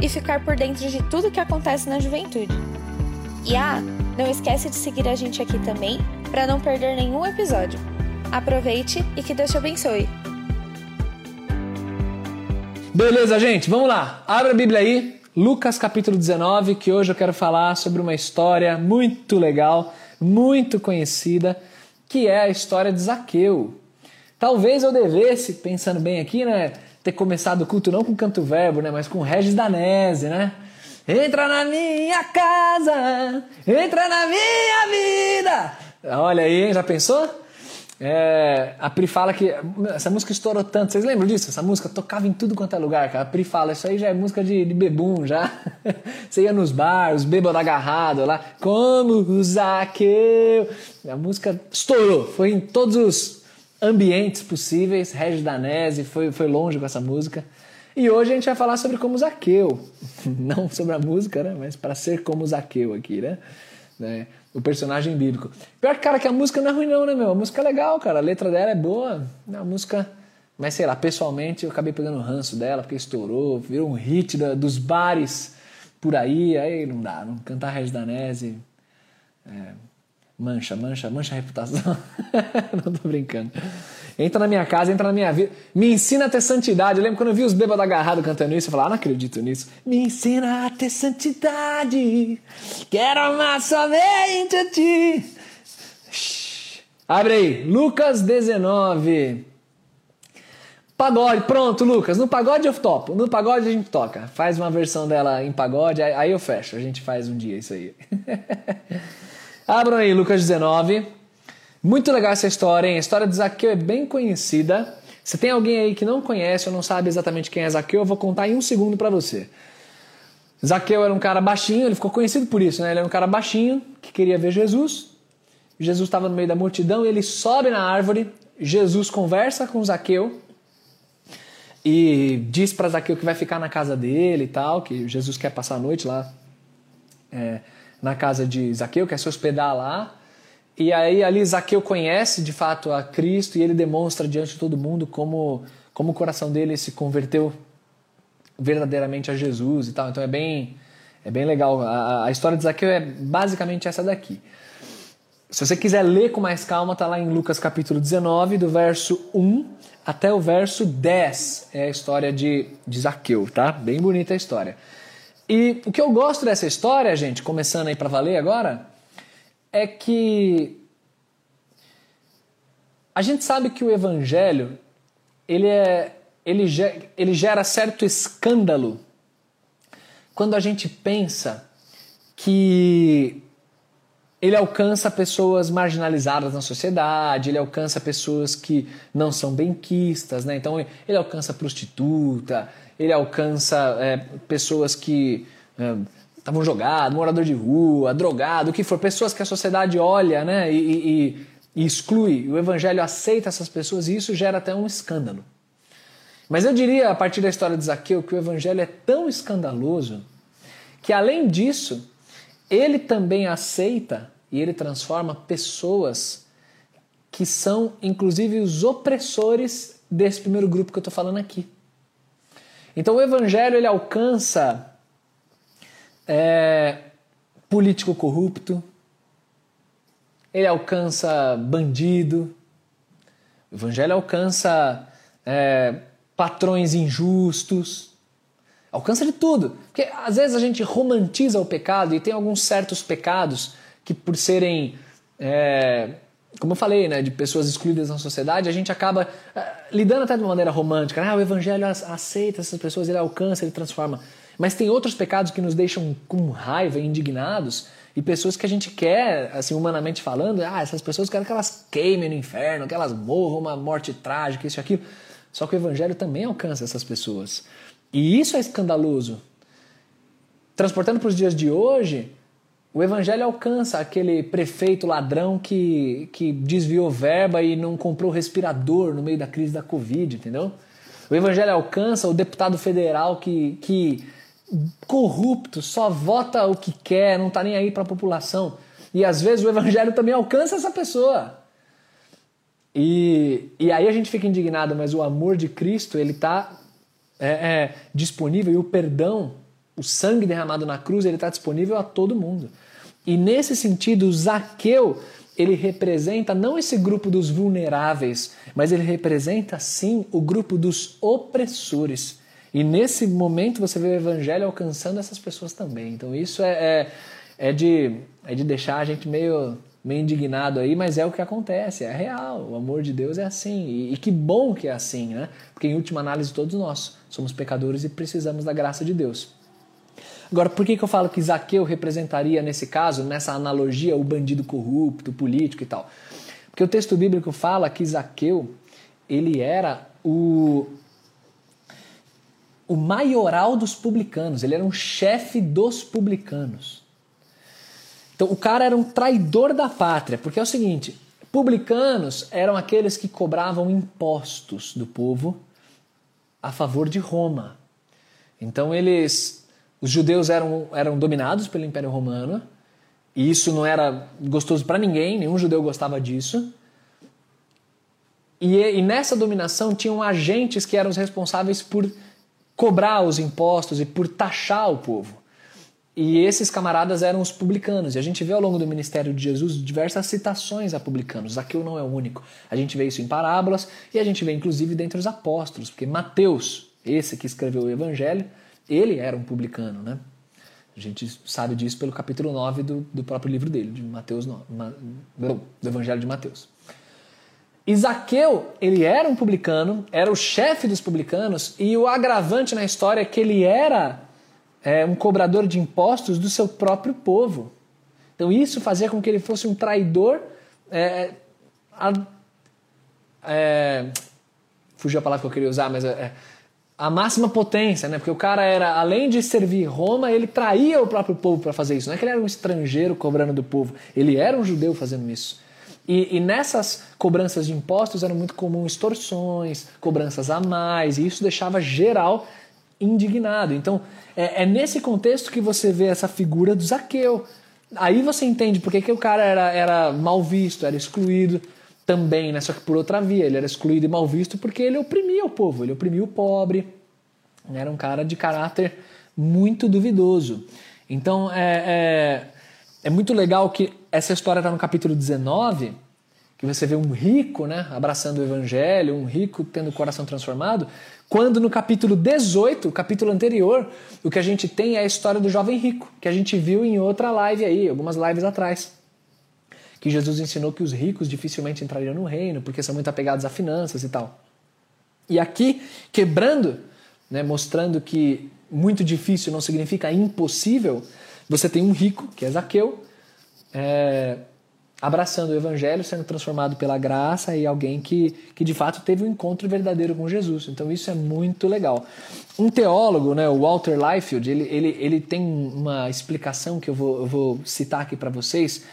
e ficar por dentro de tudo que acontece na juventude. E ah, não esquece de seguir a gente aqui também para não perder nenhum episódio. Aproveite e que Deus te abençoe. Beleza, gente, vamos lá. Abra a Bíblia aí, Lucas capítulo 19, que hoje eu quero falar sobre uma história muito legal, muito conhecida, que é a história de Zaqueu. Talvez eu devesse, pensando bem aqui, né, ter começado o culto não com canto verbo, né, mas com Regis Danese, né? Entra na minha casa, entra na minha vida. Olha aí, já pensou? É, a Pri fala que essa música estourou tanto. Vocês lembram disso? Essa música tocava em tudo quanto é lugar, cara. A Pri fala, isso aí já é música de, de bebum, já. Você ia nos bares, bêbados agarrados lá, como o Zaqueu. A música estourou, foi em todos os ambientes possíveis. Regis Danese foi, foi longe com essa música. E hoje a gente vai falar sobre como Zaqueu. Não sobre a música, né? Mas para ser como Zaqueu aqui, né? né? O personagem bíblico. Pior que, cara, que a música não é ruim, não, né, meu? A música é legal, cara. A letra dela é boa. A música. Mas sei lá, pessoalmente eu acabei pegando o ranço dela, porque estourou, virou um hit da, dos bares por aí. Aí não dá, não cantar Regis Danese. É, Mancha, mancha, mancha a reputação. não tô brincando. Entra na minha casa, entra na minha vida. Me ensina a ter santidade. Eu lembro quando eu vi os bêbados agarrados cantando isso, eu falava, ah, não acredito nisso. Me ensina a ter santidade. Quero amar somente a ti. Shhh. Abre aí, Lucas 19. Pagode, pronto, Lucas. No pagode eu topo. No pagode a gente toca. Faz uma versão dela em pagode, aí eu fecho. A gente faz um dia isso aí. Abram aí Lucas 19. Muito legal essa história, hein? A história de Zaqueu é bem conhecida. Se tem alguém aí que não conhece ou não sabe exatamente quem é Zaqueu, eu vou contar em um segundo para você. Zaqueu era um cara baixinho, ele ficou conhecido por isso, né? Ele era um cara baixinho que queria ver Jesus. Jesus estava no meio da multidão ele sobe na árvore. Jesus conversa com Zaqueu e diz para Zaqueu que vai ficar na casa dele e tal, que Jesus quer passar a noite lá. É, na casa de Zaqueu, quer se hospedar lá. E aí ali Zaqueu conhece de fato a Cristo e ele demonstra diante de todo mundo como, como o coração dele se converteu verdadeiramente a Jesus e tal. Então é bem, é bem legal. A, a história de Zaqueu é basicamente essa daqui. Se você quiser ler com mais calma, tá lá em Lucas capítulo 19, do verso 1 até o verso 10. É a história de, de Zaqueu, tá? Bem bonita a história. E o que eu gosto dessa história, gente, começando aí para valer agora, é que a gente sabe que o evangelho ele é ele, ele gera certo escândalo quando a gente pensa que ele alcança pessoas marginalizadas na sociedade, ele alcança pessoas que não são benquistas, né? Então ele alcança prostituta, ele alcança é, pessoas que estavam é, jogados, morador de rua, drogado, o que for, pessoas que a sociedade olha né, e, e, e exclui. O evangelho aceita essas pessoas e isso gera até um escândalo. Mas eu diria, a partir da história de Zaqueu, que o evangelho é tão escandaloso que, além disso, ele também aceita e ele transforma pessoas que são, inclusive, os opressores desse primeiro grupo que eu estou falando aqui. Então o evangelho ele alcança é, político corrupto, ele alcança bandido, o evangelho alcança é, patrões injustos, alcança de tudo. Porque às vezes a gente romantiza o pecado e tem alguns certos pecados que por serem é, como eu falei, né, de pessoas excluídas na sociedade, a gente acaba uh, lidando até de uma maneira romântica. Né? Ah, o evangelho aceita essas pessoas, ele alcança, ele transforma. Mas tem outros pecados que nos deixam com raiva, indignados, e pessoas que a gente quer, assim, humanamente falando, ah, essas pessoas querem que elas queimem no inferno, que elas morram uma morte trágica, isso e aquilo. Só que o evangelho também alcança essas pessoas. E isso é escandaloso. transportando para os dias de hoje, o evangelho alcança aquele prefeito ladrão que, que desviou verba e não comprou respirador no meio da crise da Covid, entendeu? O evangelho alcança o deputado federal que, que corrupto, só vota o que quer, não está nem aí para a população. E às vezes o evangelho também alcança essa pessoa. E, e aí a gente fica indignado, mas o amor de Cristo ele está é, é, disponível e o perdão, o sangue derramado na cruz, ele está disponível a todo mundo. E nesse sentido, Zaqueu ele representa não esse grupo dos vulneráveis, mas ele representa sim o grupo dos opressores. E nesse momento você vê o evangelho alcançando essas pessoas também. Então isso é, é, é de, é de deixar a gente meio, meio indignado aí, mas é o que acontece, é real. O amor de Deus é assim. E, e que bom que é assim, né? Porque em última análise todos nós somos pecadores e precisamos da graça de Deus. Agora, por que, que eu falo que Zaqueu representaria, nesse caso, nessa analogia, o bandido corrupto, político e tal? Porque o texto bíblico fala que Zaqueu, ele era o, o maioral dos publicanos, ele era um chefe dos publicanos. Então, o cara era um traidor da pátria, porque é o seguinte: publicanos eram aqueles que cobravam impostos do povo a favor de Roma. Então, eles os judeus eram, eram dominados pelo Império Romano, e isso não era gostoso para ninguém, nenhum judeu gostava disso. E, e, nessa dominação tinham agentes que eram os responsáveis por cobrar os impostos e por taxar o povo. E esses camaradas eram os publicanos. E a gente vê ao longo do ministério de Jesus diversas citações a publicanos. Zaqueu não é o único. A gente vê isso em parábolas e a gente vê inclusive dentre os apóstolos, porque Mateus, esse que escreveu o evangelho, ele era um publicano, né? A gente sabe disso pelo capítulo 9 do, do próprio livro dele, de Mateus 9, do Evangelho de Mateus. Isaqueu, ele era um publicano, era o chefe dos publicanos, e o agravante na história é que ele era é, um cobrador de impostos do seu próprio povo. Então isso fazia com que ele fosse um traidor. É, a, é, fugiu a palavra que eu queria usar, mas é, é a máxima potência, né? Porque o cara era, além de servir Roma, ele traía o próprio povo para fazer isso. Não é que ele era um estrangeiro cobrando do povo, ele era um judeu fazendo isso. E, e, nessas cobranças de impostos eram muito comuns extorsões, cobranças a mais, e isso deixava geral indignado. Então, é, é nesse contexto que você vê essa figura do Zaqueu. Aí você entende por que, que o cara era, era mal visto, era excluído também, né? Só que por outra via, ele era excluído e mal visto porque ele oprimia o povo, ele oprimia o pobre, era um cara de caráter muito duvidoso. Então é, é, é muito legal que essa história está no capítulo 19, que você vê um rico né, abraçando o evangelho, um rico tendo o coração transformado, quando no capítulo 18, o capítulo anterior, o que a gente tem é a história do jovem rico, que a gente viu em outra live aí, algumas lives atrás que Jesus ensinou que os ricos dificilmente entrariam no reino, porque são muito apegados a finanças e tal. E aqui, quebrando, né, mostrando que muito difícil não significa impossível, você tem um rico, que é Zaqueu, é, abraçando o evangelho, sendo transformado pela graça e alguém que, que de fato teve um encontro verdadeiro com Jesus. Então isso é muito legal. Um teólogo, né, o Walter Liefeld, ele, ele, ele tem uma explicação que eu vou, eu vou citar aqui para vocês,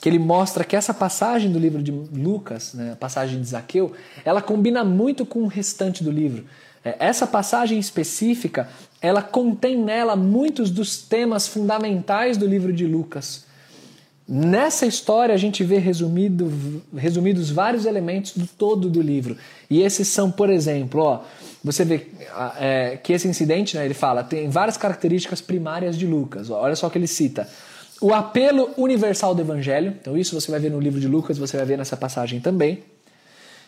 que ele mostra que essa passagem do livro de Lucas, né, a passagem de Zaqueu, ela combina muito com o restante do livro. É, essa passagem específica, ela contém nela muitos dos temas fundamentais do livro de Lucas. Nessa história a gente vê resumido, resumidos vários elementos do todo do livro. E esses são, por exemplo, ó, você vê é, que esse incidente, né, ele fala, tem várias características primárias de Lucas. Ó, olha só o que ele cita. O apelo universal do evangelho, então isso você vai ver no livro de Lucas, você vai ver nessa passagem também.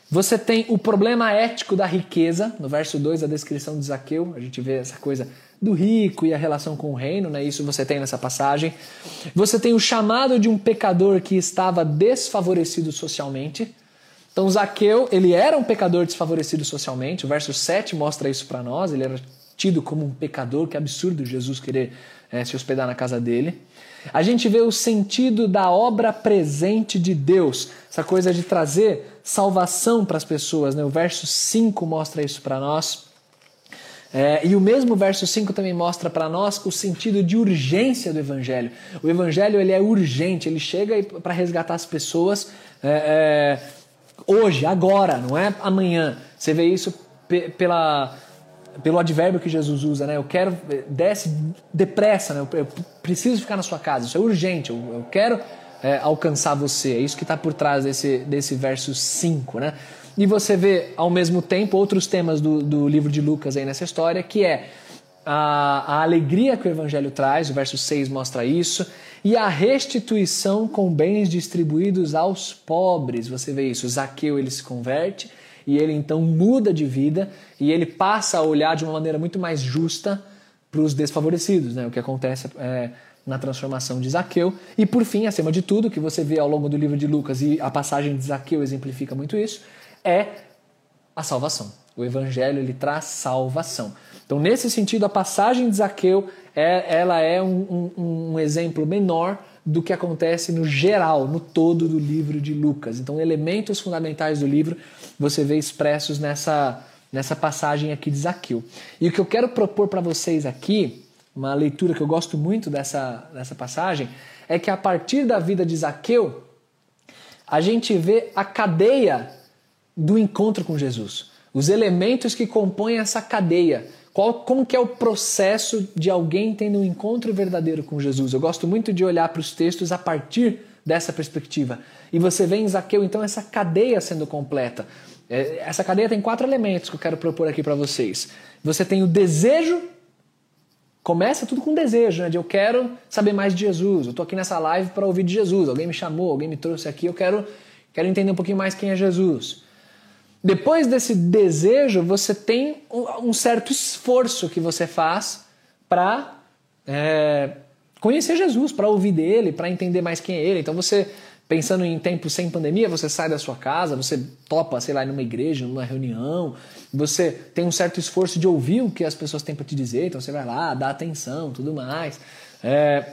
Você tem o problema ético da riqueza, no verso 2, a descrição de Zaqueu, a gente vê essa coisa do rico e a relação com o reino, né? Isso você tem nessa passagem. Você tem o chamado de um pecador que estava desfavorecido socialmente. Então Zaqueu, ele era um pecador desfavorecido socialmente. O verso 7 mostra isso para nós, ele era tido como um pecador, que absurdo Jesus querer é, se hospedar na casa dele. A gente vê o sentido da obra presente de Deus, essa coisa de trazer salvação para as pessoas. Né? O verso 5 mostra isso para nós. É, e o mesmo verso 5 também mostra para nós o sentido de urgência do Evangelho. O Evangelho ele é urgente, ele chega para resgatar as pessoas é, é, hoje, agora, não é amanhã. Você vê isso pela, pelo advérbio que Jesus usa, né? Eu quero, desce depressa, né? Eu, eu preciso ficar na sua casa, isso é urgente, eu, eu quero é, alcançar você. É isso que está por trás desse, desse verso 5, né? E você vê, ao mesmo tempo, outros temas do, do livro de Lucas aí nessa história, que é a, a alegria que o evangelho traz, o verso 6 mostra isso, e a restituição com bens distribuídos aos pobres. Você vê isso, Zaqueu ele se converte e ele então muda de vida e ele passa a olhar de uma maneira muito mais justa para os desfavorecidos, né? O que acontece é, na transformação de Zaqueu. E por fim, acima de tudo, que você vê ao longo do livro de Lucas e a passagem de Zaqueu exemplifica muito isso, é a salvação. O evangelho ele traz salvação. Então, nesse sentido, a passagem de Zaqueu é, ela é um, um, um exemplo menor do que acontece no geral, no todo do livro de Lucas. Então, elementos fundamentais do livro você vê expressos nessa, nessa passagem aqui de Zaqueu. E o que eu quero propor para vocês aqui, uma leitura que eu gosto muito dessa, dessa passagem, é que a partir da vida de Zaqueu, a gente vê a cadeia do encontro com Jesus. Os elementos que compõem essa cadeia. Qual, como que é o processo de alguém tendo um encontro verdadeiro com Jesus? Eu gosto muito de olhar para os textos a partir dessa perspectiva. E você vê em Zaqueu, então, essa cadeia sendo completa. É, essa cadeia tem quatro elementos que eu quero propor aqui para vocês. Você tem o desejo, começa tudo com desejo, né? De eu quero saber mais de Jesus, eu estou aqui nessa live para ouvir de Jesus, alguém me chamou, alguém me trouxe aqui, eu quero, quero entender um pouquinho mais quem é Jesus. Depois desse desejo, você tem um certo esforço que você faz para é, conhecer Jesus, para ouvir dele, para entender mais quem é ele. Então você, pensando em tempos sem pandemia, você sai da sua casa, você topa, sei lá, numa igreja, numa reunião, você tem um certo esforço de ouvir o que as pessoas têm para te dizer, então você vai lá, dá atenção, tudo mais. É,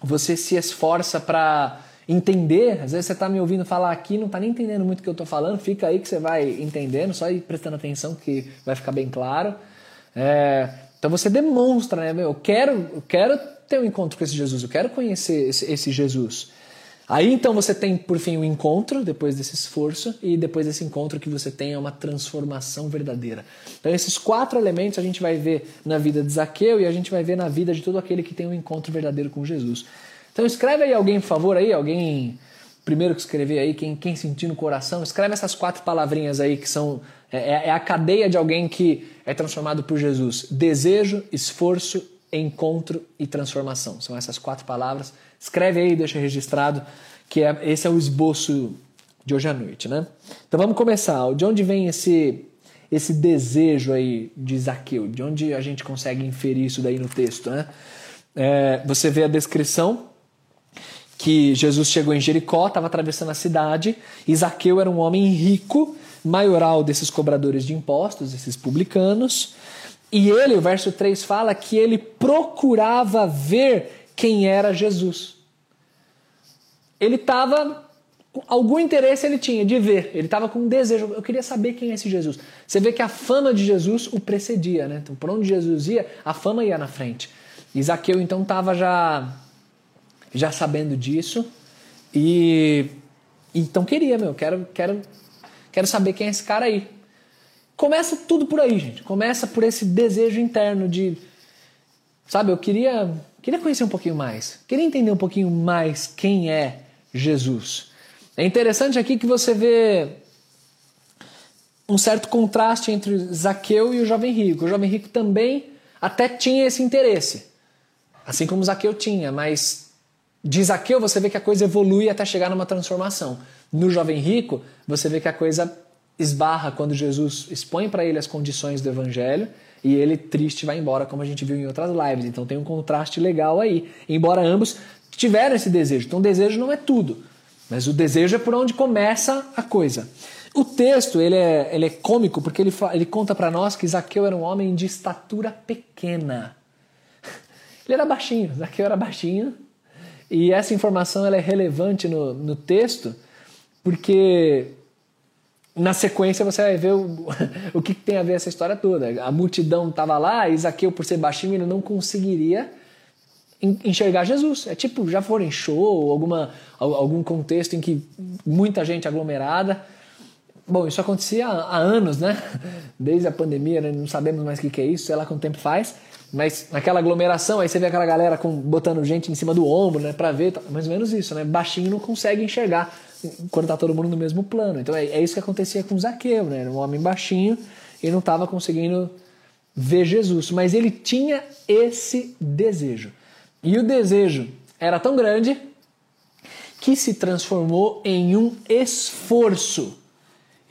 você se esforça para entender. Às vezes você está me ouvindo falar aqui, não está nem entendendo muito o que eu estou falando, fica aí que você vai entendendo, só ir prestando atenção que vai ficar bem claro. É, então você demonstra, né? Meu, eu quero, eu quero ter um encontro com esse Jesus, eu quero conhecer esse, esse Jesus. Aí então você tem por fim o um encontro, depois desse esforço, e depois desse encontro que você tem é uma transformação verdadeira. Então esses quatro elementos a gente vai ver na vida de Zaqueu e a gente vai ver na vida de todo aquele que tem um encontro verdadeiro com Jesus. Então escreve aí alguém, por favor, aí, alguém primeiro que escrever aí, quem, quem sentir no coração, escreve essas quatro palavrinhas aí que são é, é, é a cadeia de alguém que é transformado por Jesus: desejo, esforço, encontro e transformação. São essas quatro palavras. Escreve aí, deixa registrado que é, esse é o esboço de hoje à noite, né? Então vamos começar. De onde vem esse esse desejo aí de Zaqueu? De onde a gente consegue inferir isso daí no texto, né? É, você vê a descrição que Jesus chegou em Jericó, estava atravessando a cidade, e Zaqueu era um homem rico, maioral desses cobradores de impostos, esses publicanos, e ele, o verso 3 fala que ele procurava ver quem era Jesus. Ele estava algum interesse ele tinha de ver, ele estava com um desejo, eu queria saber quem é esse Jesus. Você vê que a fama de Jesus o precedia, né? Então, por onde Jesus ia, a fama ia na frente. E Zaqueu então estava já já sabendo disso e então queria, meu, quero, quero, quero saber quem é esse cara aí. Começa tudo por aí, gente. Começa por esse desejo interno de, sabe, eu queria, queria conhecer um pouquinho mais, queria entender um pouquinho mais quem é Jesus. É interessante aqui que você vê um certo contraste entre Zaqueu e o jovem rico. O jovem rico também até tinha esse interesse, assim como Zaqueu tinha, mas de Zaqueu, você vê que a coisa evolui até chegar numa transformação. No jovem rico, você vê que a coisa esbarra quando Jesus expõe para ele as condições do evangelho e ele triste vai embora, como a gente viu em outras lives. Então tem um contraste legal aí. Embora ambos tiveram esse desejo. Então desejo não é tudo, mas o desejo é por onde começa a coisa. O texto ele é, ele é cômico porque ele, ele conta para nós que Zaqueu era um homem de estatura pequena. Ele era baixinho, Zaqueu era baixinho, e essa informação ela é relevante no, no texto porque na sequência você vai ver o, o que, que tem a ver essa história toda. A multidão estava lá Zaqueu, por ser baixinho, ele não conseguiria enxergar Jesus. É tipo, já foram em show, alguma, algum contexto em que muita gente aglomerada. Bom, isso acontecia há, anos, né? Desde a pandemia, né? não sabemos mais o que é isso, sei lá quanto tempo faz. Mas naquela aglomeração, aí você vê aquela galera com, botando gente em cima do ombro, né? Pra ver, mais ou menos isso, né? Baixinho não consegue enxergar quando tá todo mundo no mesmo plano. Então é, é isso que acontecia com Zaqueu, né? Era um homem baixinho e não estava conseguindo ver Jesus. Mas ele tinha esse desejo. E o desejo era tão grande que se transformou em um esforço.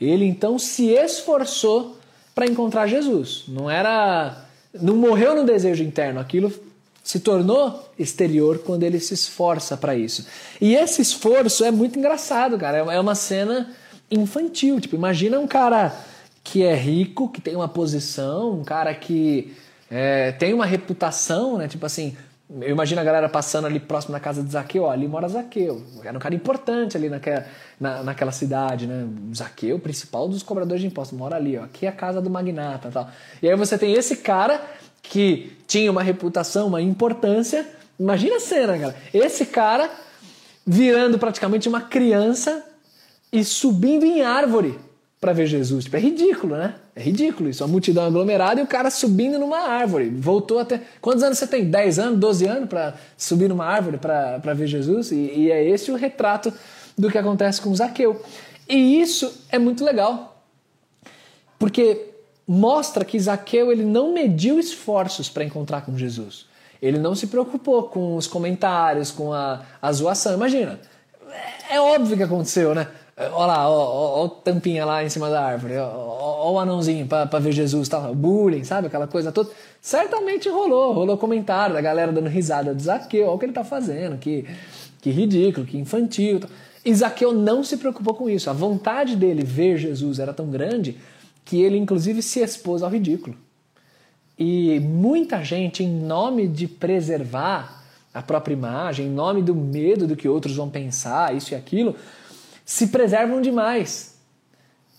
Ele então se esforçou para encontrar Jesus. Não era não morreu no desejo interno, aquilo se tornou exterior quando ele se esforça para isso. E esse esforço é muito engraçado, cara. É uma cena infantil. Tipo, imagina um cara que é rico, que tem uma posição, um cara que é, tem uma reputação, né? Tipo assim, eu imagino a galera passando ali próximo da casa de Zaqueu, ó, ali mora Zaqueu. Era um cara importante ali naquela, na, naquela cidade, né? Zaqueu, principal dos cobradores de impostos, mora ali, ó. Aqui é a casa do magnata tal. E aí você tem esse cara que tinha uma reputação, uma importância. Imagina a cena, cara. Esse cara virando praticamente uma criança e subindo em árvore para ver Jesus. Tipo, é ridículo, né? É ridículo isso. A multidão aglomerada e o cara subindo numa árvore. Voltou até. Quantos anos você tem? 10 anos, 12 anos para subir numa árvore para ver Jesus? E, e, é esse o retrato do que acontece com Zaqueu. E isso é muito legal. Porque mostra que Zaqueu ele não mediu esforços para encontrar com Jesus. Ele não se preocupou com os comentários, com a, a zoação. Imagina, é, é óbvio que aconteceu, né? Olha lá, ó, ó, ó, tampinha lá em cima da árvore, ó, ó, ó o anãozinho para ver Jesus, tal, bullying, sabe? Aquela coisa toda. Certamente rolou, rolou comentário da galera dando risada de Zaqueu, olha o que ele tá fazendo, que, que ridículo, que infantil. E Zaqueu não se preocupou com isso. A vontade dele ver Jesus era tão grande que ele, inclusive, se expôs ao ridículo. E muita gente, em nome de preservar a própria imagem, em nome do medo do que outros vão pensar, isso e aquilo, se preservam demais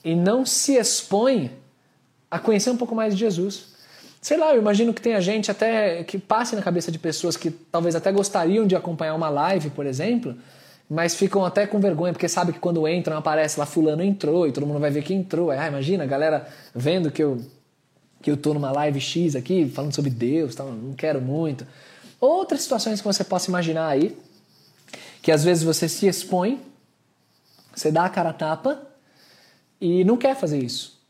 e não se expõem a conhecer um pouco mais de Jesus. Sei lá, eu imagino que tenha gente até que passe na cabeça de pessoas que talvez até gostariam de acompanhar uma live, por exemplo, mas ficam até com vergonha, porque sabe que quando entram aparece lá fulano entrou e todo mundo vai ver que entrou. Ah, imagina a galera vendo que eu que eu tô numa live X aqui falando sobre Deus, tal, não quero muito. Outras situações que você possa imaginar aí, que às vezes você se expõe você dá a cara a tapa e não quer fazer isso.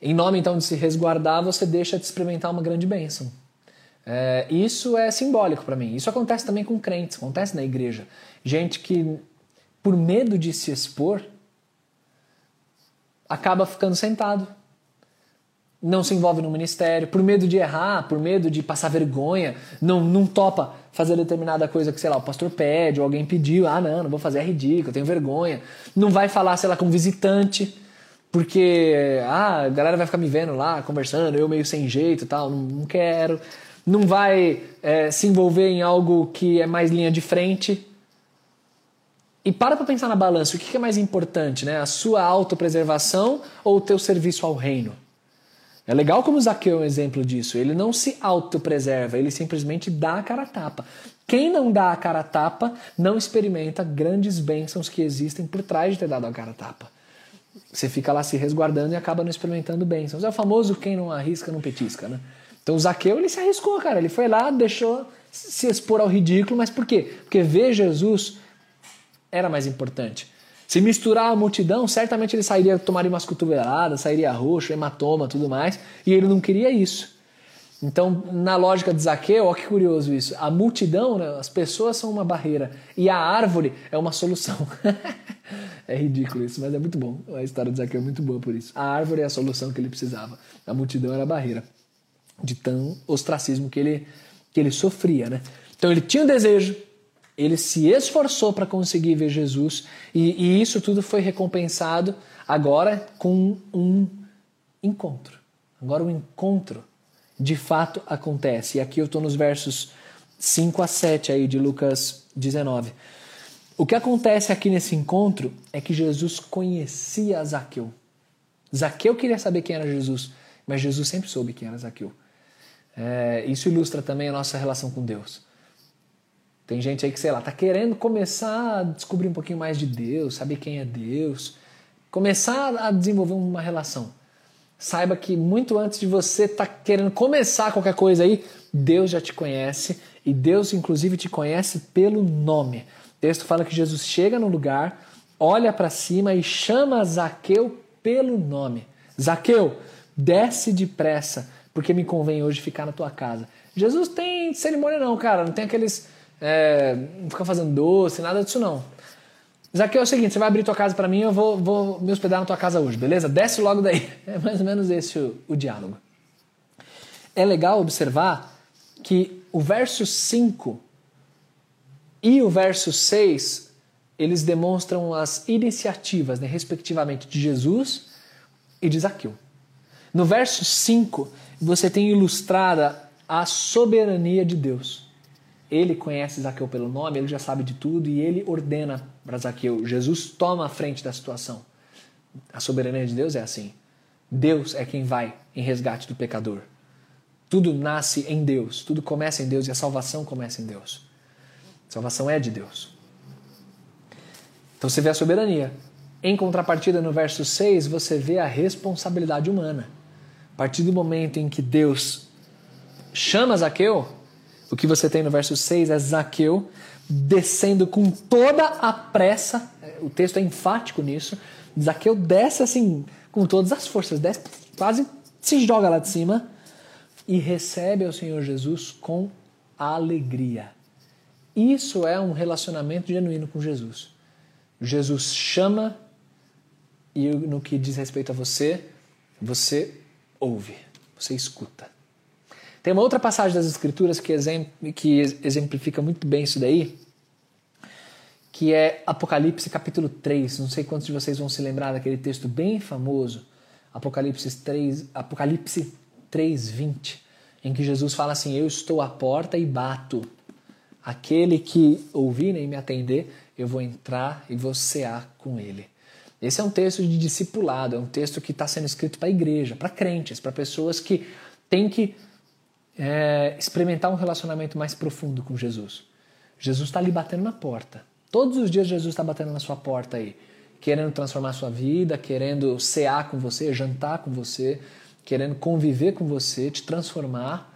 Em nome então de se resguardar, você deixa de experimentar uma grande bênção. É, isso é simbólico para mim. Isso acontece também com crentes, acontece na igreja. Gente que, por medo de se expor, acaba ficando sentado não se envolve no ministério, por medo de errar, por medo de passar vergonha, não, não topa fazer determinada coisa que, sei lá, o pastor pede ou alguém pediu, ah, não, não vou fazer, é ridículo, tenho vergonha. Não vai falar, sei lá, com visitante, porque, ah, a galera vai ficar me vendo lá, conversando, eu meio sem jeito tal, não, não quero. Não vai é, se envolver em algo que é mais linha de frente. E para para pensar na balança, o que é mais importante, né? A sua autopreservação ou o teu serviço ao reino? É legal como Zaqueu é um exemplo disso. Ele não se autopreserva, ele simplesmente dá a cara a tapa. Quem não dá a cara a tapa não experimenta grandes bênçãos que existem por trás de ter dado a cara a tapa. Você fica lá se resguardando e acaba não experimentando bênçãos. É o famoso quem não arrisca não petisca, né? Então o Zaqueu ele se arriscou, cara. Ele foi lá, deixou se expor ao ridículo, mas por quê? Porque ver Jesus era mais importante. Se misturar a multidão, certamente ele sairia, tomaria umas cotoveladas, sairia roxo, hematoma, tudo mais, e ele não queria isso. Então, na lógica de Zaqueu, olha que curioso isso. A multidão, né, as pessoas são uma barreira e a árvore é uma solução. é ridículo isso, mas é muito bom. A história de Zaqueu é muito boa por isso. A árvore é a solução que ele precisava. A multidão era a barreira de tão ostracismo que ele, que ele sofria. Né? Então, ele tinha um desejo, ele se esforçou para conseguir ver Jesus e, e, isso tudo foi recompensado agora com um encontro. Agora o encontro de fato acontece. E aqui eu estou nos versos 5 a 7 aí de Lucas 19. O que acontece aqui nesse encontro é que Jesus conhecia Zaqueu. Zaqueu queria saber quem era Jesus, mas Jesus sempre soube quem era Zaqueu. É, isso ilustra também a nossa relação com Deus. Tem gente aí que, sei lá, tá querendo começar a descobrir um pouquinho mais de Deus, saber quem é Deus, começar a desenvolver uma relação. Saiba que muito antes de você tá querendo começar qualquer coisa aí, Deus já te conhece e Deus, inclusive, te conhece pelo nome. O texto fala que Jesus chega no lugar, olha para cima e chama Zaqueu pelo nome. Zaqueu, desce depressa, porque me convém hoje ficar na tua casa. Jesus tem cerimônia não, cara, não tem aqueles é, não fica fazendo doce, nada disso não. Zaqueu é o seguinte, você vai abrir tua casa para mim, eu vou, vou me hospedar na tua casa hoje, beleza? Desce logo daí. É mais ou menos esse o, o diálogo. É legal observar que o verso 5 e o verso 6, eles demonstram as iniciativas, né, respectivamente, de Jesus e de Zaqueu. No verso 5, você tem ilustrada a soberania de Deus. Ele conhece Zaqueu pelo nome, ele já sabe de tudo e ele ordena para Zaqueu. Jesus toma a frente da situação. A soberania de Deus é assim. Deus é quem vai em resgate do pecador. Tudo nasce em Deus, tudo começa em Deus e a salvação começa em Deus. A salvação é de Deus. Então você vê a soberania. Em contrapartida, no verso 6, você vê a responsabilidade humana. A partir do momento em que Deus chama Zaqueu, o que você tem no verso 6 é Zaqueu descendo com toda a pressa, o texto é enfático nisso. Zaqueu desce assim, com todas as forças, desce, quase se joga lá de cima e recebe ao Senhor Jesus com alegria. Isso é um relacionamento genuíno com Jesus. Jesus chama e no que diz respeito a você, você ouve, você escuta. Tem uma outra passagem das Escrituras que, exemplifica muito bem isso daí, que é Apocalipse capítulo 3. Não sei quantos de vocês vão se lembrar daquele texto bem famoso, Apocalipse 3, Apocalipse 3, 20, em que Jesus fala assim: Eu estou à porta e bato. Aquele que ouvir e me atender, eu vou entrar e vou cear com ele. Esse é um texto de discipulado, é um texto que está sendo escrito para a igreja, para crentes, para pessoas que têm que é, experimentar um relacionamento mais profundo com Jesus. Jesus está ali batendo na porta. Todos os dias Jesus está batendo na sua porta aí, querendo transformar sua vida, querendo cear com você, jantar com você, querendo conviver com você, te transformar.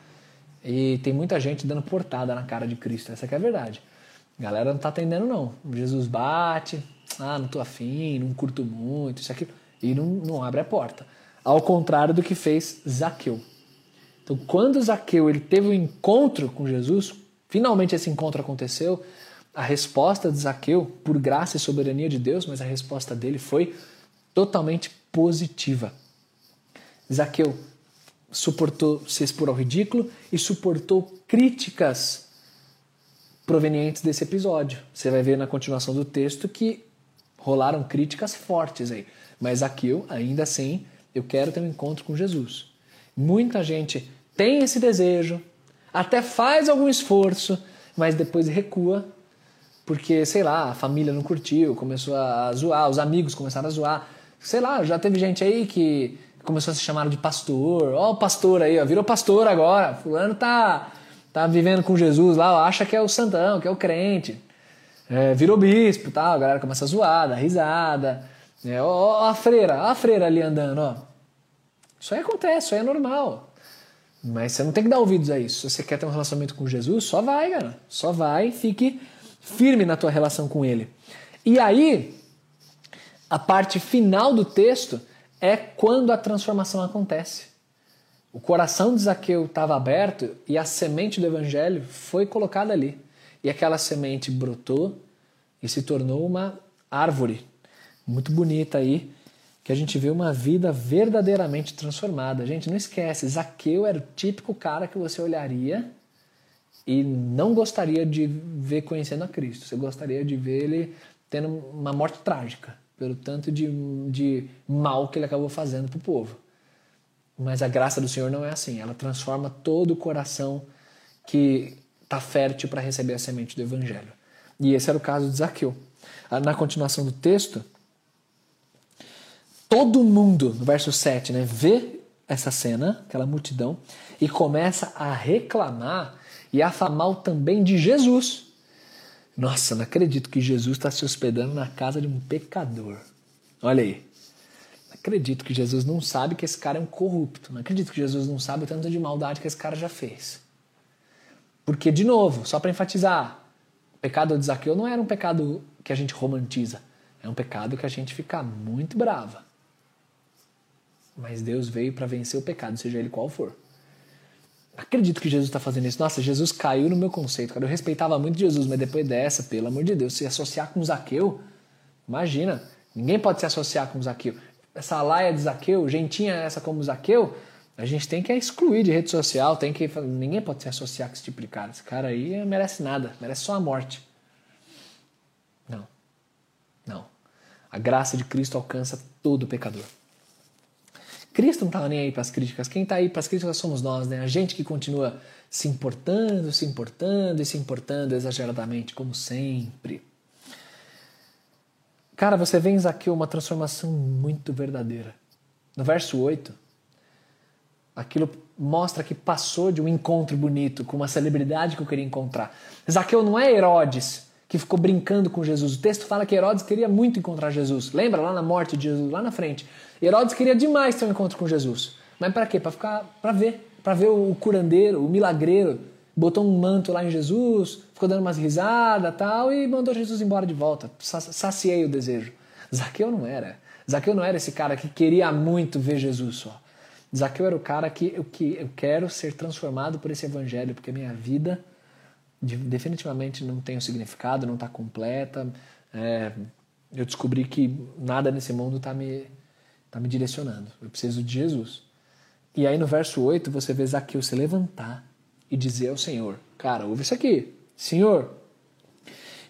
E tem muita gente dando portada na cara de Cristo, essa é a verdade. A galera não está atendendo não. Jesus bate, ah, não tô afim, não curto muito, isso aqui, e não, não abre a porta. Ao contrário do que fez Zaqueu. Então, quando Zaqueu ele teve um encontro com Jesus, finalmente esse encontro aconteceu, a resposta de Zaqueu, por graça e soberania de Deus, mas a resposta dele foi totalmente positiva. Zaqueu suportou se expor ao ridículo e suportou críticas provenientes desse episódio. Você vai ver na continuação do texto que rolaram críticas fortes aí. Mas Zaqueu, ainda assim, eu quero ter um encontro com Jesus. Muita gente tem esse desejo, até faz algum esforço, mas depois recua porque, sei lá, a família não curtiu, começou a zoar, os amigos começaram a zoar. Sei lá, já teve gente aí que começou a se chamar de pastor. Ó, o pastor aí, ó, virou pastor agora. Fulano tá, tá vivendo com Jesus lá, acha que é o santão, que é o crente. É, virou bispo tal, a galera começa a zoar, dá risada. É, ó, ó, a freira, ó a freira ali andando, ó. Isso aí acontece, isso aí é normal. Mas você não tem que dar ouvidos a isso. Se você quer ter um relacionamento com Jesus, só vai, cara. Só vai, fique firme na tua relação com Ele. E aí, a parte final do texto é quando a transformação acontece. O coração de Zaqueu estava aberto e a semente do evangelho foi colocada ali. E aquela semente brotou e se tornou uma árvore muito bonita aí, que a gente vê uma vida verdadeiramente transformada. Gente, não esquece, Zaqueu era o típico cara que você olharia e não gostaria de ver conhecendo a Cristo. Você gostaria de ver ele tendo uma morte trágica, pelo tanto de, de mal que ele acabou fazendo para o povo. Mas a graça do Senhor não é assim. Ela transforma todo o coração que está fértil para receber a semente do Evangelho. E esse era o caso de Zaqueu. Ah, na continuação do texto, todo mundo, no verso 7, né, vê essa cena, aquela multidão, e começa a reclamar e a falar mal também de Jesus. Nossa, não acredito que Jesus está se hospedando na casa de um pecador. Olha aí. Não acredito que Jesus não sabe que esse cara é um corrupto. Não acredito que Jesus não sabe o tanto de maldade que esse cara já fez. Porque, de novo, só para enfatizar, o pecado de Zaqueu não era um pecado que a gente romantiza. É um pecado que a gente fica muito brava. Mas Deus veio para vencer o pecado, seja ele qual for. Acredito que Jesus está fazendo isso. Nossa, Jesus caiu no meu conceito, cara. Eu respeitava muito Jesus, mas depois dessa, pelo amor de Deus, se associar com Zaqueu, imagina, ninguém pode se associar com Zaqueu. Essa laia de Zaqueu, gentinha essa como Zaqueu, a gente tem que excluir de rede social, tem que. Ninguém pode se associar com esse tipo de cara. Esse cara aí merece nada, merece só a morte. Não. Não. A graça de Cristo alcança todo pecador. Cristo não estava nem aí para as críticas. Quem está aí para as críticas somos nós, né? A gente que continua se importando, se importando e se importando exageradamente, como sempre. Cara, você vê em Zaqueu uma transformação muito verdadeira. No verso 8, aquilo mostra que passou de um encontro bonito com uma celebridade que eu queria encontrar. Zaqueu não é Herodes que ficou brincando com Jesus. O texto fala que Herodes queria muito encontrar Jesus. Lembra lá na morte de Jesus, lá na frente? Herodes queria demais ter um encontro com Jesus. Mas para quê? Para ficar, para ver, para ver o curandeiro, o milagreiro. Botou um manto lá em Jesus, ficou dando umas risadas, tal, e mandou Jesus embora de volta. Saciei o desejo. Zaqueu não era. Zaqueu não era esse cara que queria muito ver Jesus só. Zaqueu era o cara que eu, que eu quero ser transformado por esse evangelho, porque a minha vida definitivamente não tem o significado, não está completa. É, eu descobri que nada nesse mundo está me está me direcionando. Eu preciso de Jesus. E aí no verso 8 você vê Zaqueu se levantar e dizer ao Senhor: Cara, ouve isso aqui. Senhor,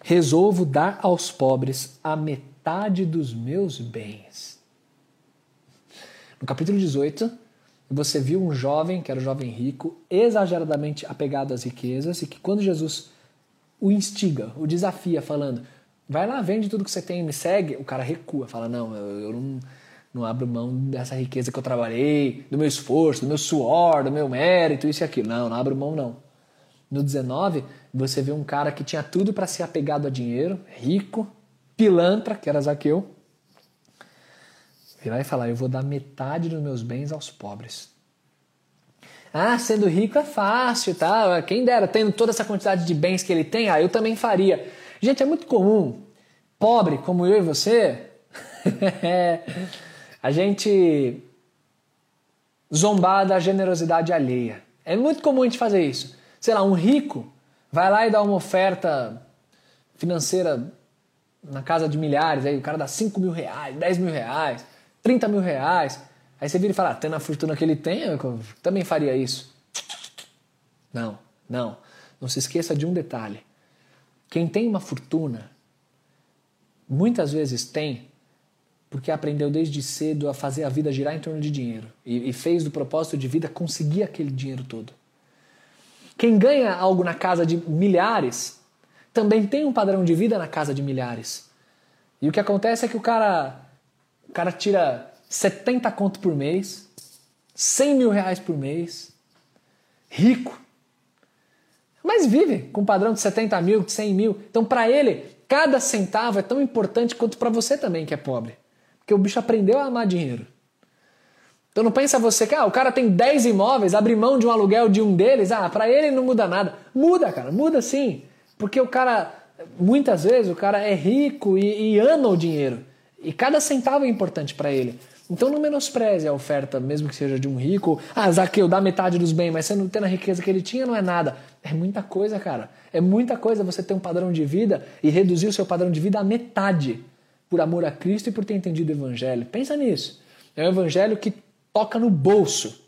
resolvo dar aos pobres a metade dos meus bens. No capítulo 18, você viu um jovem, que era um jovem rico, exageradamente apegado às riquezas, e que quando Jesus o instiga, o desafia, falando: Vai lá, vende tudo que você tem, me segue, o cara recua, fala: Não, eu, eu não não abro mão dessa riqueza que eu trabalhei, do meu esforço, do meu suor, do meu mérito, isso e aquilo. Não, não abro mão não. No 19, você vê um cara que tinha tudo para ser apegado a dinheiro, rico, pilantra, que era Zaqueu. Virar e falar: Eu vou dar metade dos meus bens aos pobres. Ah, sendo rico é fácil, tá? Quem dera, tendo toda essa quantidade de bens que ele tem, ah, eu também faria. Gente, é muito comum, pobre como eu e você, a gente zombar da generosidade alheia. É muito comum a gente fazer isso. Sei lá, um rico vai lá e dá uma oferta financeira na casa de milhares, aí o cara dá 5 mil reais, 10 mil reais, 30 mil reais. Aí você vira e fala, ah, tendo a fortuna que ele tem, eu também faria isso. Não, não. Não se esqueça de um detalhe. Quem tem uma fortuna, muitas vezes tem porque aprendeu desde cedo a fazer a vida girar em torno de dinheiro e, e fez do propósito de vida conseguir aquele dinheiro todo. Quem ganha algo na casa de milhares também tem um padrão de vida na casa de milhares. E o que acontece é que o cara, cara tira 70 conto por mês, 100 mil reais por mês, rico, mas vive com um padrão de 70 mil, de 100 mil. Então, para ele, cada centavo é tão importante quanto para você também, que é pobre. Porque o bicho aprendeu a amar dinheiro. Então não pensa você que ah, o cara tem 10 imóveis, abre mão de um aluguel de um deles, ah, para ele não muda nada. Muda, cara, muda sim. Porque o cara, muitas vezes, o cara é rico e, e ama o dinheiro. E cada centavo é importante para ele. Então não menospreze a oferta, mesmo que seja de um rico. Ah, Zaqueu, dá metade dos bens, mas você não tendo a riqueza que ele tinha, não é nada. É muita coisa, cara. É muita coisa você ter um padrão de vida e reduzir o seu padrão de vida à metade por amor a Cristo e por ter entendido o Evangelho. Pensa nisso. É um Evangelho que toca no bolso.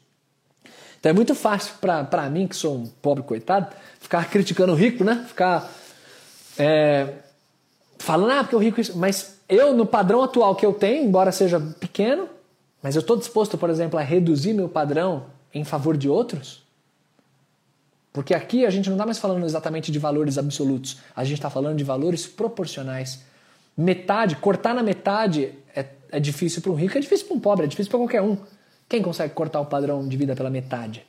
Então é muito fácil para mim, que sou um pobre coitado, ficar criticando o rico, né? Ficar é, falando, ah, porque o rico. Mas eu, no padrão atual que eu tenho, embora seja pequeno, mas eu estou disposto, por exemplo, a reduzir meu padrão em favor de outros? Porque aqui a gente não está mais falando exatamente de valores absolutos, a gente está falando de valores proporcionais. Metade, cortar na metade é, é difícil para um rico, é difícil para um pobre, é difícil para qualquer um. Quem consegue cortar o padrão de vida pela metade?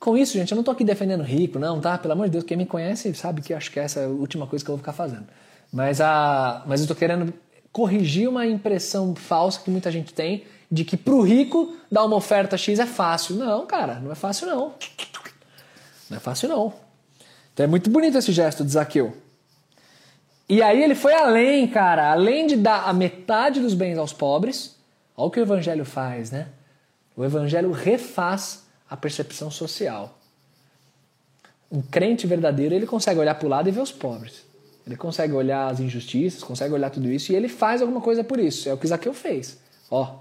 Com isso, gente, eu não estou aqui defendendo rico, não, tá? Pelo amor de Deus, quem me conhece sabe que acho que essa é a última coisa que eu vou ficar fazendo. Mas, a, mas eu estou querendo corrigir uma impressão falsa que muita gente tem de que para o rico dar uma oferta X é fácil. Não, cara, não é fácil não. Não é fácil não. Então é muito bonito esse gesto de Zaqueu. E aí ele foi além, cara, além de dar a metade dos bens aos pobres, olha o que o evangelho faz, né? O evangelho refaz a percepção social. Um crente verdadeiro, ele consegue olhar para o lado e ver os pobres. Ele consegue olhar as injustiças, consegue olhar tudo isso e ele faz alguma coisa por isso. É o que Zaqueu fez. Ó,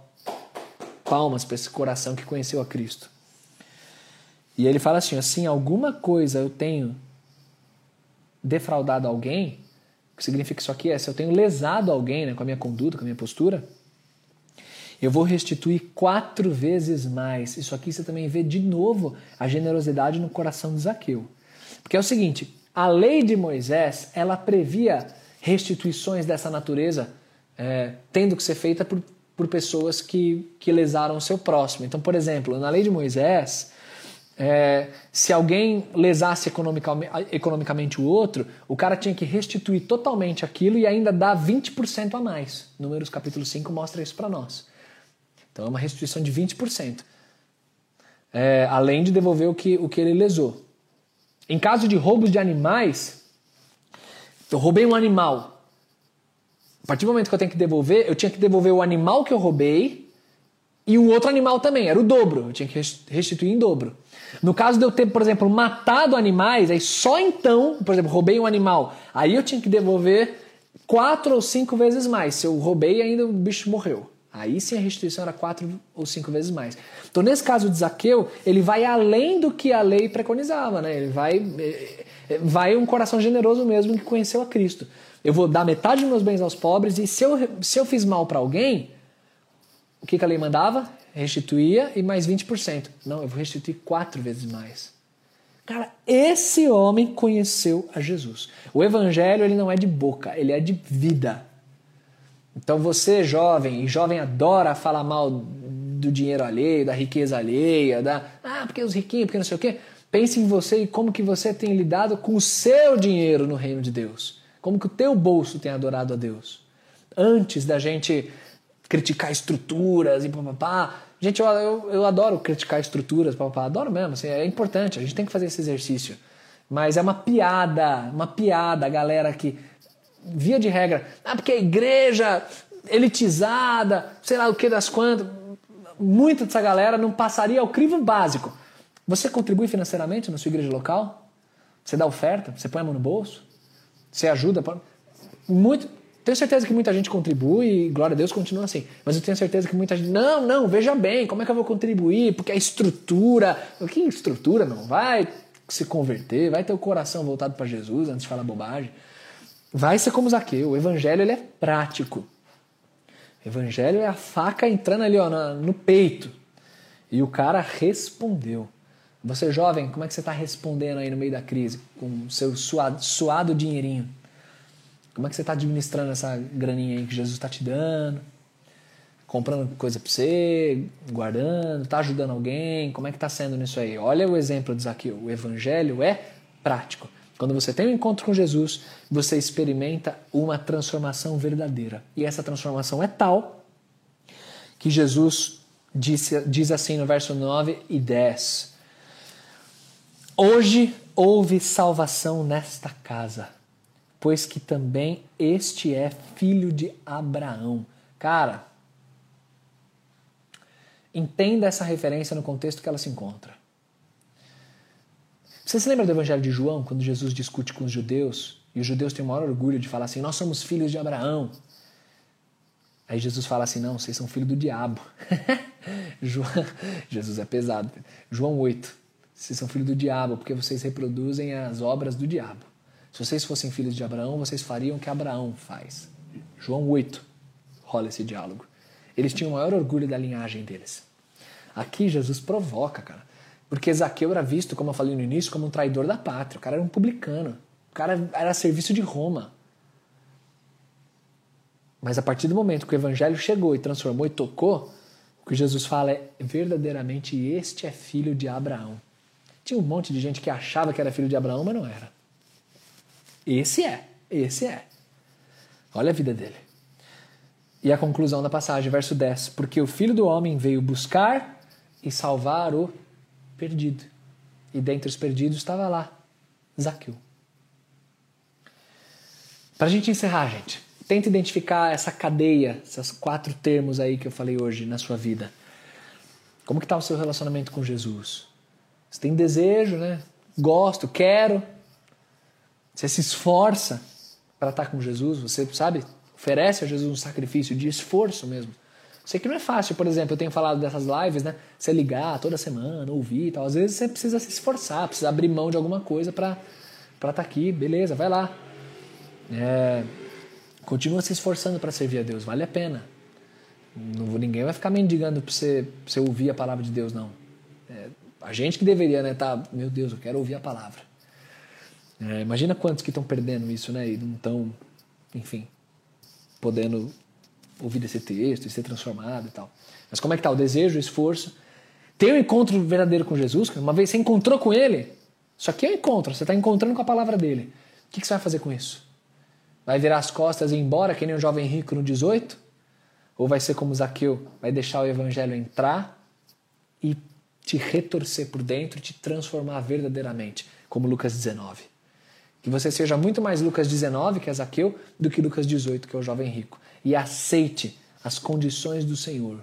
palmas para esse coração que conheceu a Cristo. E ele fala assim: assim, alguma coisa eu tenho defraudado alguém, o que significa isso aqui é, se eu tenho lesado alguém né, com a minha conduta, com a minha postura, eu vou restituir quatro vezes mais. Isso aqui você também vê de novo a generosidade no coração de Zaqueu. Porque é o seguinte, a lei de Moisés, ela previa restituições dessa natureza é, tendo que ser feita por por pessoas que, que lesaram o seu próximo. Então, por exemplo, na lei de Moisés, é, se alguém lesasse economicamente, o outro, o cara tinha que restituir totalmente aquilo e ainda dar 20% a mais. Números capítulo 5 mostra isso para nós. Então é uma restituição de 20%. É, além de devolver o que, o que ele lesou. Em caso de roubos de animais, eu roubei um animal, a partir do momento que eu tenho que devolver, eu tinha que devolver o animal que eu roubei e um outro animal também, era o dobro. Eu tinha que restituir em dobro. No caso de eu ter, por exemplo, matado animais, aí só então, por exemplo, roubei um animal, aí eu tinha que devolver quatro ou cinco vezes mais. Se eu roubei, ainda o bicho morreu. Aí sim a restituição era quatro ou cinco vezes mais. Então, nesse caso de Zaqueu, ele vai além do que a lei preconizava, né? Ele vai, eh, eh, vai um coração generoso mesmo que conheceu a Cristo. Eu vou dar metade dos meus bens aos pobres e se eu, se eu fiz mal para alguém, o que, que a lei mandava? Restituía e mais 20%. Não, eu vou restituir quatro vezes mais. Cara, esse homem conheceu a Jesus. O evangelho ele não é de boca, ele é de vida. Então você, jovem, e jovem adora falar mal do dinheiro alheio, da riqueza alheia, da ah, porque os riquinhos, porque não sei o quê. Pense em você e como que você tem lidado com o seu dinheiro no reino de Deus. Como que o teu bolso tem adorado a Deus? Antes da gente criticar estruturas e papapá. Gente, eu, eu, eu adoro criticar estruturas, papapá. Adoro mesmo, assim, é importante, a gente tem que fazer esse exercício. Mas é uma piada, uma piada galera que, via de regra, ah, porque a igreja elitizada, sei lá o que das quantas, muita dessa galera não passaria ao crivo básico. Você contribui financeiramente na sua igreja local? Você dá oferta? Você põe a mão no bolso? Você ajuda. Muito, tenho certeza que muita gente contribui e glória a Deus continua assim. Mas eu tenho certeza que muita gente. Não, não, veja bem, como é que eu vou contribuir? Porque a estrutura. Que estrutura, não? Vai se converter, vai ter o coração voltado para Jesus antes de falar bobagem. Vai ser como Zaqueu. O evangelho ele é prático. O evangelho é a faca entrando ali ó, no peito. E o cara respondeu. Você jovem, como é que você está respondendo aí no meio da crise com o seu suado, suado dinheirinho? Como é que você está administrando essa graninha aí que Jesus está te dando? Comprando coisa para você, guardando, está ajudando alguém? Como é que está sendo nisso aí? Olha o exemplo de Zaqueu. O evangelho é prático. Quando você tem um encontro com Jesus, você experimenta uma transformação verdadeira. E essa transformação é tal que Jesus diz, diz assim no verso 9 e 10 Hoje houve salvação nesta casa, pois que também este é filho de Abraão. Cara, entenda essa referência no contexto que ela se encontra. Você se lembra do Evangelho de João, quando Jesus discute com os judeus, e os judeus têm o maior orgulho de falar assim: Nós somos filhos de Abraão. Aí Jesus fala assim: Não, vocês são filhos do diabo. Jesus é pesado. João 8. Vocês são filhos do diabo, porque vocês reproduzem as obras do diabo. Se vocês fossem filhos de Abraão, vocês fariam o que Abraão faz. João 8 rola esse diálogo. Eles tinham o maior orgulho da linhagem deles. Aqui Jesus provoca, cara. Porque Zaqueu era visto, como eu falei no início, como um traidor da pátria. O cara era um publicano. O cara era a serviço de Roma. Mas a partir do momento que o evangelho chegou e transformou e tocou, o que Jesus fala é verdadeiramente este é filho de Abraão. Tinha um monte de gente que achava que era filho de Abraão, mas não era. Esse é, esse é. Olha a vida dele. E a conclusão da passagem, verso 10. Porque o filho do homem veio buscar e salvar o perdido. E dentre os perdidos estava lá, Zaqueu. Para a gente encerrar, gente, tenta identificar essa cadeia, esses quatro termos aí que eu falei hoje na sua vida. Como que está o seu relacionamento com Jesus? Você tem desejo, né? Gosto, quero. Você se esforça para estar com Jesus. Você, sabe, oferece a Jesus um sacrifício de esforço mesmo. Sei que não é fácil, por exemplo, eu tenho falado dessas lives, né? Você ligar toda semana, ouvir e tal. Às vezes você precisa se esforçar, precisa abrir mão de alguma coisa para estar tá aqui. Beleza, vai lá. É, Continua se esforçando para servir a Deus, vale a pena. Não, ninguém vai ficar mendigando para você, você ouvir a palavra de Deus, não. É, a gente que deveria, né? Tá, meu Deus, eu quero ouvir a palavra. É, imagina quantos que estão perdendo isso, né? E não estão, enfim, podendo ouvir esse texto e ser transformado e tal. Mas como é que tá o desejo, o esforço? Tem um encontro verdadeiro com Jesus, uma vez você encontrou com Ele, isso aqui é um encontro, você está encontrando com a palavra dele. O que, que você vai fazer com isso? Vai virar as costas e ir embora, que nem o jovem rico no 18? Ou vai ser como Zaqueu, vai deixar o evangelho entrar e te retorcer por dentro, te transformar verdadeiramente, como Lucas 19. Que você seja muito mais Lucas 19, que é Zaqueu, do que Lucas 18, que é o jovem rico. E aceite as condições do Senhor,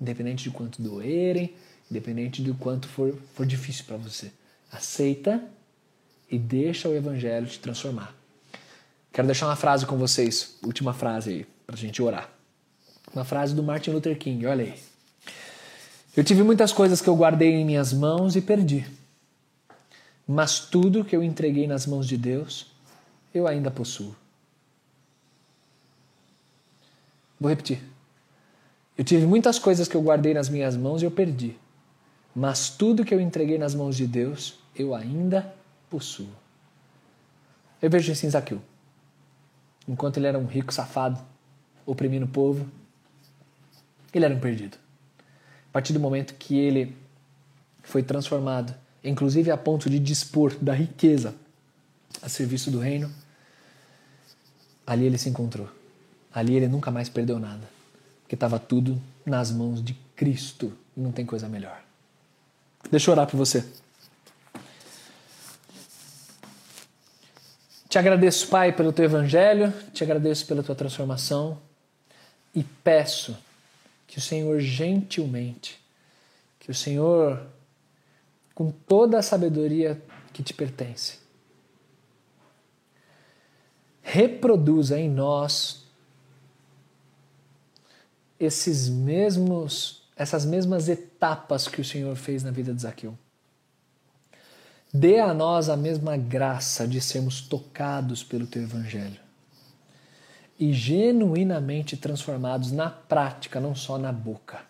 independente de quanto doerem, independente de quanto for, for difícil para você. Aceita e deixa o evangelho te transformar. Quero deixar uma frase com vocês, última frase aí, para a gente orar. Uma frase do Martin Luther King, olha aí. Eu tive muitas coisas que eu guardei em minhas mãos e perdi. Mas tudo que eu entreguei nas mãos de Deus, eu ainda possuo. Vou repetir. Eu tive muitas coisas que eu guardei nas minhas mãos e eu perdi. Mas tudo que eu entreguei nas mãos de Deus, eu ainda possuo. Eu vejo isso em Zaqueu enquanto ele era um rico safado, oprimindo o povo, ele era um perdido. A partir do momento que ele foi transformado, inclusive a ponto de dispor da riqueza a serviço do reino, ali ele se encontrou. Ali ele nunca mais perdeu nada, porque estava tudo nas mãos de Cristo. Não tem coisa melhor. Deixa eu orar por você. Te agradeço, Pai, pelo teu evangelho, te agradeço pela tua transformação e peço que o Senhor gentilmente, que o Senhor, com toda a sabedoria que te pertence, reproduza em nós esses mesmos essas mesmas etapas que o Senhor fez na vida de Zaqueu. Dê a nós a mesma graça de sermos tocados pelo teu evangelho e genuinamente transformados na prática, não só na boca.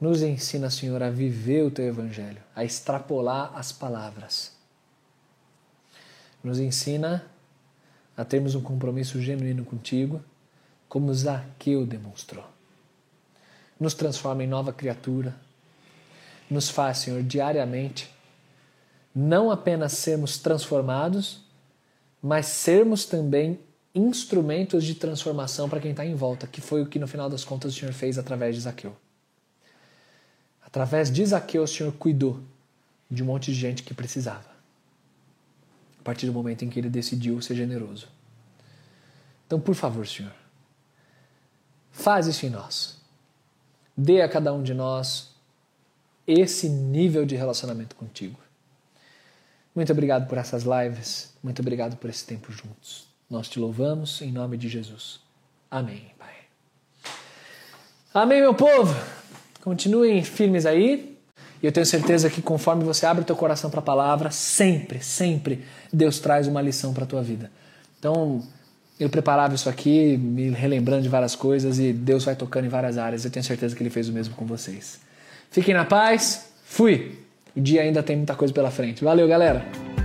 Nos ensina, Senhor, a viver o teu evangelho, a extrapolar as palavras. Nos ensina a termos um compromisso genuíno contigo, como Zaqueu demonstrou. Nos transforma em nova criatura. Nos faz, Senhor, diariamente não apenas sermos transformados, mas sermos também instrumentos de transformação para quem está em volta, que foi o que no final das contas o Senhor fez através de Zaqueu. Através de Zaqueu, o Senhor cuidou de um monte de gente que precisava. A partir do momento em que ele decidiu ser generoso. Então, por favor, Senhor, faz isso em nós. Dê a cada um de nós esse nível de relacionamento contigo. Muito obrigado por essas lives. Muito obrigado por esse tempo juntos. Nós te louvamos em nome de Jesus. Amém, Pai. Amém, meu povo. Continuem firmes aí. E eu tenho certeza que conforme você abre o teu coração para a palavra, sempre, sempre Deus traz uma lição para a tua vida. Então, eu preparava isso aqui, me relembrando de várias coisas e Deus vai tocando em várias áreas. Eu tenho certeza que Ele fez o mesmo com vocês. Fiquem na paz. Fui! O dia ainda tem muita coisa pela frente. Valeu, galera!